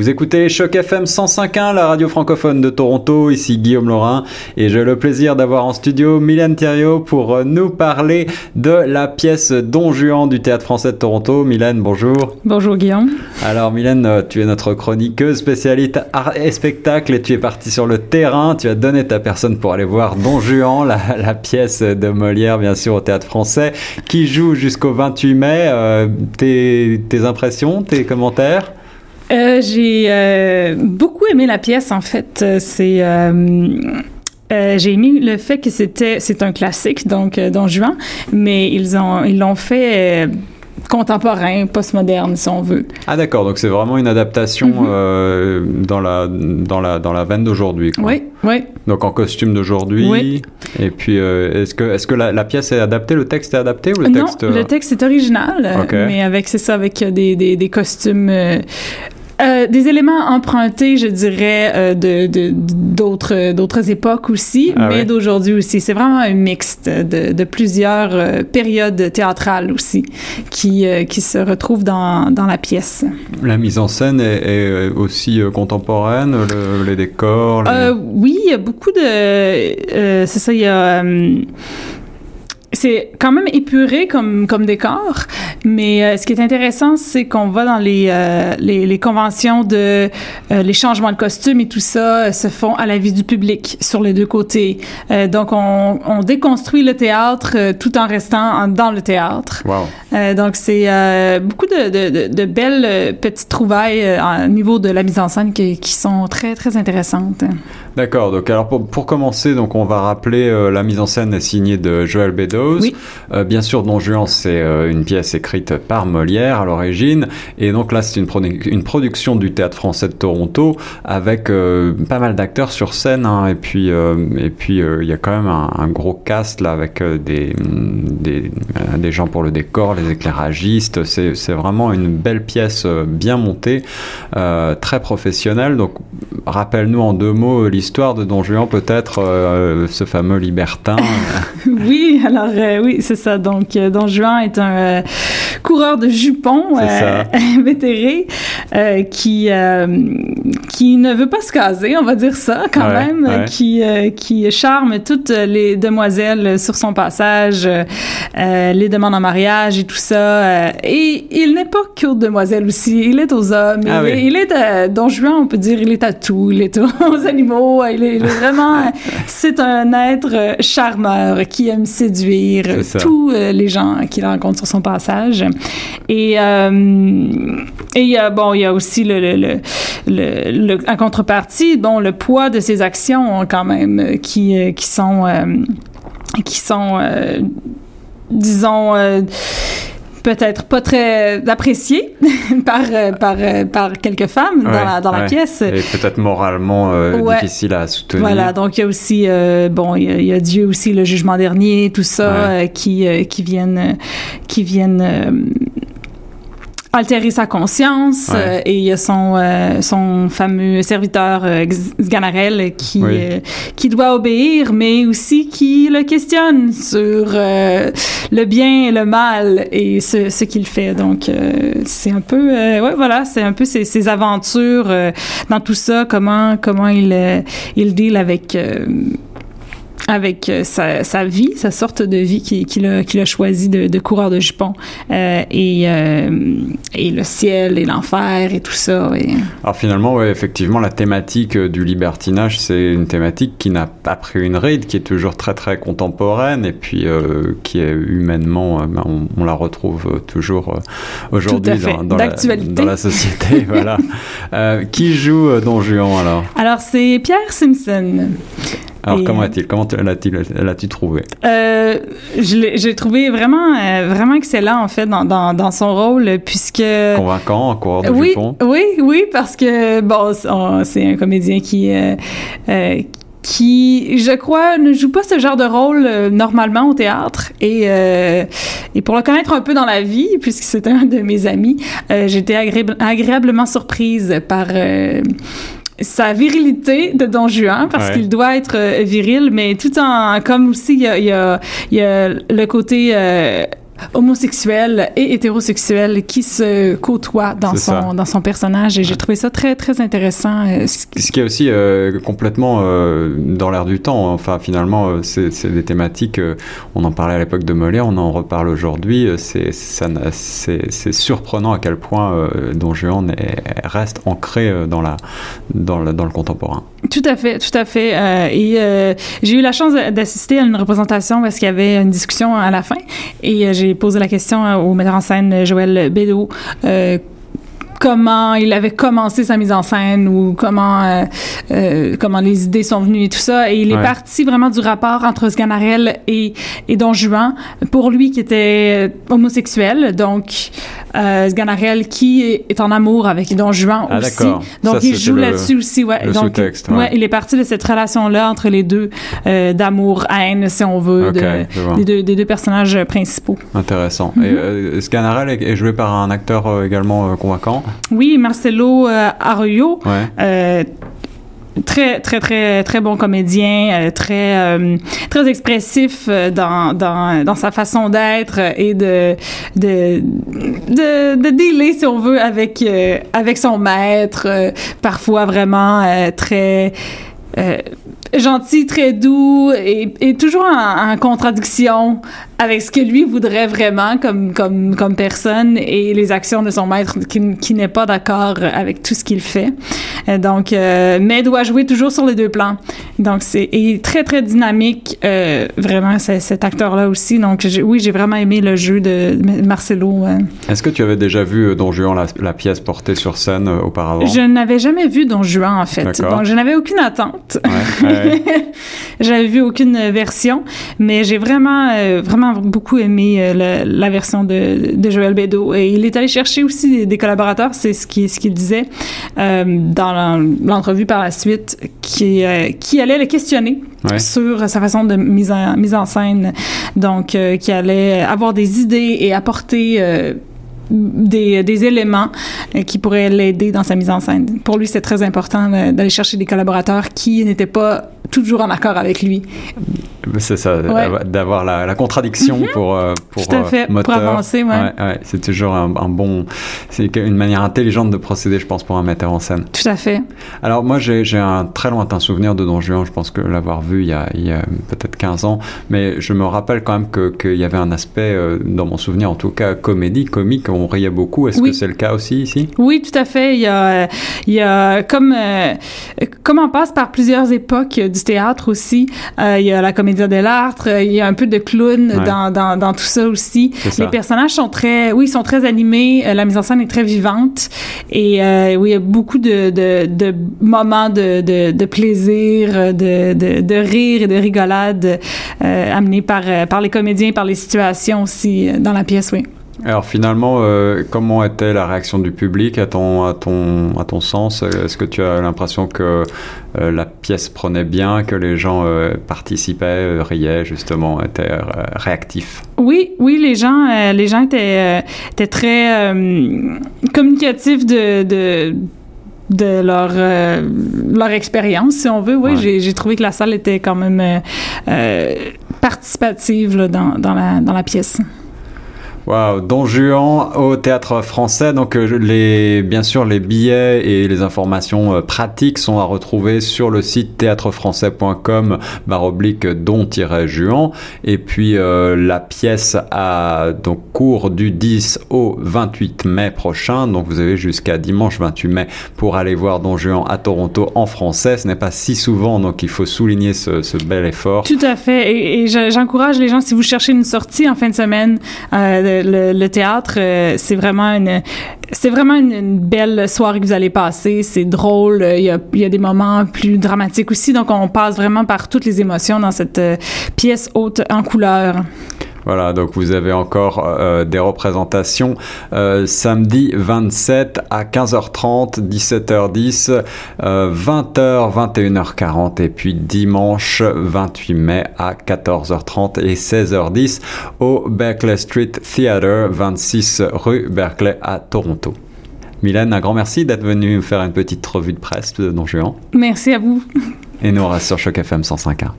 Vous écoutez Choc FM 105.1, la radio francophone de Toronto. Ici Guillaume Laurin et j'ai le plaisir d'avoir en studio Mylène Thériault pour nous parler de la pièce Don Juan du Théâtre français de Toronto. Mylène, bonjour. Bonjour Guillaume. Alors Mylène, tu es notre chroniqueuse spécialiste art et spectacle et tu es partie sur le terrain. Tu as donné ta personne pour aller voir Don Juan, la, pièce de Molière bien sûr au Théâtre français qui joue jusqu'au 28 mai. Euh, tes, tes impressions, tes commentaires? Euh, j'ai euh, beaucoup aimé la pièce, en fait. Euh, c'est... j'ai aimé le fait que c'était c'est un classique donc Don Juan mais ils ont ils l'ont fait contemporain, postmoderne, si on veut. Ah d'accord, donc c'est vraiment une adaptation mm-hmm. dans, la, dans, la, dans la veine d'aujourd'hui. Oui, oui. Donc en costume d'aujourd'hui. Oui. Et puis, est-ce que, est-ce que la, pièce est adaptée, le texte est adapté ou le texte... Non, le texte est original, mais avec, c'est ça, avec des, des, des costumes euh, des éléments empruntés, je dirais, euh, de d'autres d'autres époques aussi, ah mais d'aujourd'hui aussi. C'est vraiment un mixte de, de plusieurs euh, périodes théâtrales aussi qui qui se retrouvent dans, dans la pièce. La mise en scène est, aussi contemporaine, les décors. oui, il y a beaucoup de c'est ça, il y a c'est quand même épuré comme, comme décor, mais euh, ce qui est intéressant, c'est qu'on va dans les, euh, les, les, conventions de euh, les changements de costumes et tout ça se font à la vie du public sur les deux côtés. donc, on, on, déconstruit le théâtre tout en restant dans le théâtre. Wow. donc, c'est beaucoup de, de, de, belles petites trouvailles au niveau de la mise en scène qui, qui sont très, très intéressantes. D'accord. Donc, alors pour, pour, commencer, donc on va rappeler la mise en scène signée de Joël Bédot oui. Euh, bien sûr, Don Juan, c'est euh, une pièce écrite par Molière à l'origine. Et donc là, c'est une, une, production du Théâtre français de Toronto avec euh, pas mal d'acteurs sur scène. Hein. et puis, et puis il y a quand même un, gros cast là avec des, des, des, gens pour le décor, les éclairagistes. C'est vraiment une belle pièce bien montée, très professionnelle. Donc, rappelle-nous en deux mots l'histoire de Don Juan, peut-être ce fameux libertin. oui, alors euh, oui, c'est ça. Donc, euh, Don Juan est un euh, coureur de jupons vétéré qui qui ne veut pas se caser, on va dire ça quand même, qui qui charme toutes les demoiselles sur son passage, les demandes en mariage et tout ça. et il n'est pas qu'aux demoiselles aussi, il est aux hommes. Ah il, est Don Juan, on peut dire, il est à tout, il est aux animaux, il est, il est vraiment, c'est un être charmeur qui aime séduire tous euh, les gens qu'il rencontre sur son passage. Et euh, et il y a bon, il y a aussi le, le, le, en contrepartie, bon, le poids de ses actions quand même qui euh, qui sont qui sont disons peut-être pas très apprécié par, euh, par, euh, par quelques femmes dans, la, dans la pièce. Et peut-être moralement euh, difficile à soutenir. Voilà, donc il y a aussi, bon, il y, a, Dieu aussi, le jugement dernier, tout ça, qui, qui viennent, qui viennent altérer sa conscience euh, et il y a son euh, son fameux serviteur euh, Sganarelle qui qui doit obéir mais aussi qui le questionne sur le bien et le mal et ce, ce qu'il fait. Donc c'est un peu ouais voilà c'est un peu ses, ses aventures dans tout ça comment comment il il deal avec avec euh, sa, sa, vie, sa sorte de vie qu'il qui a, a choisi de, de, coureur de jupons euh, et, euh, et le ciel et l'enfer et tout ça. Et... Alors finalement, ouais, effectivement, la thématique euh, du libertinage, c'est une thématique qui n'a pas pris une ride, qui est toujours très très contemporaine et puis euh, qui est humainement, ben, on, on, la retrouve toujours aujourd'hui dans, dans, la, dans, la, société. voilà. qui joue Don Juan alors? Alors c'est Pierre Simpson. Alors, comment a-t-il Comment l'as-tu trouvé? Euh, Je l'ai trouvé vraiment, euh, vraiment excellent, en fait, dans, dans, dans son rôle, puisque... Convaincant, encore de oui, Oui, oui, parce que, bon, c'est un comédien qui... Euh, euh, qui, je crois, ne joue pas ce genre de rôle euh, normalement au théâtre. Et, euh, et pour le connaître un peu dans la vie, puisque c'est un de mes amis, euh, j'étais agréablement surprise par sa virilité de Don Juan parce qu'il doit être euh, viril, mais tout en comme aussi il y a, il y a, il y a le côté euh, homosexuel et hétérosexuel qui se côtoient dans son dans son personnage et j'ai trouvé ça très très intéressant. Ce qui est aussi complètement dans l'air du temps. Enfin finalement c'est des thématiques. on en parlait à l'époque de Molière, on en reparle aujourd'hui. C'est c'est surprenant à quel point Don Juan reste ancré dans la dans le, dans le contemporain. Tout à fait, tout à fait. Euh, et euh, j'ai eu la chance d'assister à une représentation parce qu'il y avait une discussion à la fin. Et euh, j'ai posé la question au metteur en scène Joël Bédot comment il avait commencé sa mise en scène ou comment euh, euh, comment les idées sont venues et tout ça. Et il est parti vraiment du rapport entre Sganarelle et, et Don Juan. Pour lui qui était homosexuel, donc euh, qui est en amour avec Don Juan ah, aussi. Donc il joue là-dessus aussi. Ouais. Le donc, ouais. il est parti de cette relation-là entre les deux, euh, d'amour-haine, si on veut, de, des, deux, des, deux, personnages principaux. Intéressant. Et euh, Sganarelle est, est, joué par un acteur également convaincant. Oui, Marcelo euh, Arroyo. Euh, très très très très bon comédien euh, très très expressif dans, dans, dans sa façon d'être et de de, de de dealer si on veut avec avec son maître parfois vraiment très gentil, très doux et, et toujours en, en, contradiction avec ce que lui voudrait vraiment comme, comme, comme personne et les actions de son maître qui, qui n'est pas d'accord avec tout ce qu'il fait. Euh, donc, euh, mais doit jouer toujours sur les deux plans. Donc, c'est très, très dynamique, euh, vraiment, cet acteur-là aussi. Donc, oui, j'ai vraiment aimé le jeu de Marcelo. Est-ce que tu avais déjà vu Don Juan, la, la pièce portée sur scène auparavant? Je n'avais jamais vu Don Juan, en fait. Donc, je n'avais aucune attente. Ouais, j'avais vu aucune version, mais j'ai vraiment, vraiment beaucoup aimé euh, la, version de, de, Joël Bédot. Et il est allé chercher aussi des, collaborateurs, c'est ce qu'il ce disait euh, dans l'entrevue par la suite, qui, euh, qui allait le questionner sur sa façon de mise en, mise en scène. Donc, qui allait avoir des idées et apporter des, des, éléments qui pourraient l'aider dans sa mise en scène. Pour lui, c'est très important d'aller chercher des collaborateurs qui n'étaient pas toujours en accord avec lui. C'est ça, d'avoir la, la, contradiction mhm. pour, euh, pour, Tout à fait, moteur. pour avancer. Ouais. Ouais, c'est toujours un, un bon. C'est une manière intelligente de procéder, je pense, pour un metteur en scène. Tout à fait. Alors, moi, j'ai un très lointain souvenir de Don Juan. Je pense que l'avoir vu il y a, a peut-être 15 ans. Mais je me rappelle quand même qu'il y avait un aspect, euh, dans mon souvenir en tout cas, comédie, comique. On riait beaucoup. Est-ce que c'est le cas aussi ici? Oui, tout à fait. Il y a, il y a comme, euh, comme on passe par plusieurs époques du théâtre aussi, il y a la comédie de l'art, il y a un peu de clown dans, dans, dans, tout ça aussi. Les personnages sont très, oui, sont très animés. Euh, la mise en scène est très vivante et euh, oui, il y a beaucoup de, de, de moments de, de, plaisir, de, de, rire et de rigolade euh, amenés par, par les comédiens, par les situations aussi dans la pièce, oui. Alors finalement, euh, comment était la réaction du public à ton, à ton, à ton sens? Est-ce que tu as l'impression que euh, la pièce prenait bien, que les gens euh, participaient, euh, riaient justement, étaient euh, réactifs? Oui, oui, les gens, les gens étaient, étaient très communicatifs de, de de leur leur expérience si on veut oui ouais. j'ai trouvé que la salle était quand même participative là, dans, dans la dans la pièce Wow, Don Juan au théâtre français. Donc, euh, les, bien sûr, les billets et les informations euh, pratiques sont à retrouver sur le site théâtrefrançais.com oblique don-juan. Et puis, euh, la pièce a donc cours du 10 au 28 mai prochain. Donc, vous avez jusqu'à dimanche 28 mai pour aller voir Don Juan à Toronto en français. Ce n'est pas si souvent, donc il faut souligner ce, ce bel effort. Tout à fait. Et, et j'encourage les gens, si vous cherchez une sortie en fin de semaine, euh, le, théâtre, euh, c'est vraiment une, c'est vraiment une, belle soirée que vous allez passer. C'est drôle. Il y, a, des moments plus dramatiques aussi. Donc, on passe vraiment par toutes les émotions dans cette euh, pièce haute en couleur. Voilà, donc vous avez encore euh, des représentations euh, samedi 27 à 15h30, 17h10, euh, 20h, 21h40 et puis dimanche 28 mai à 14h30 et 16h10 au Berkeley Street Theatre, 26 rue Berkeley à Toronto. Mylène, un grand merci d'être venue faire une petite revue de presse de Don Juan. Merci à vous. Et nous, on reste sur Choc FM 105.1.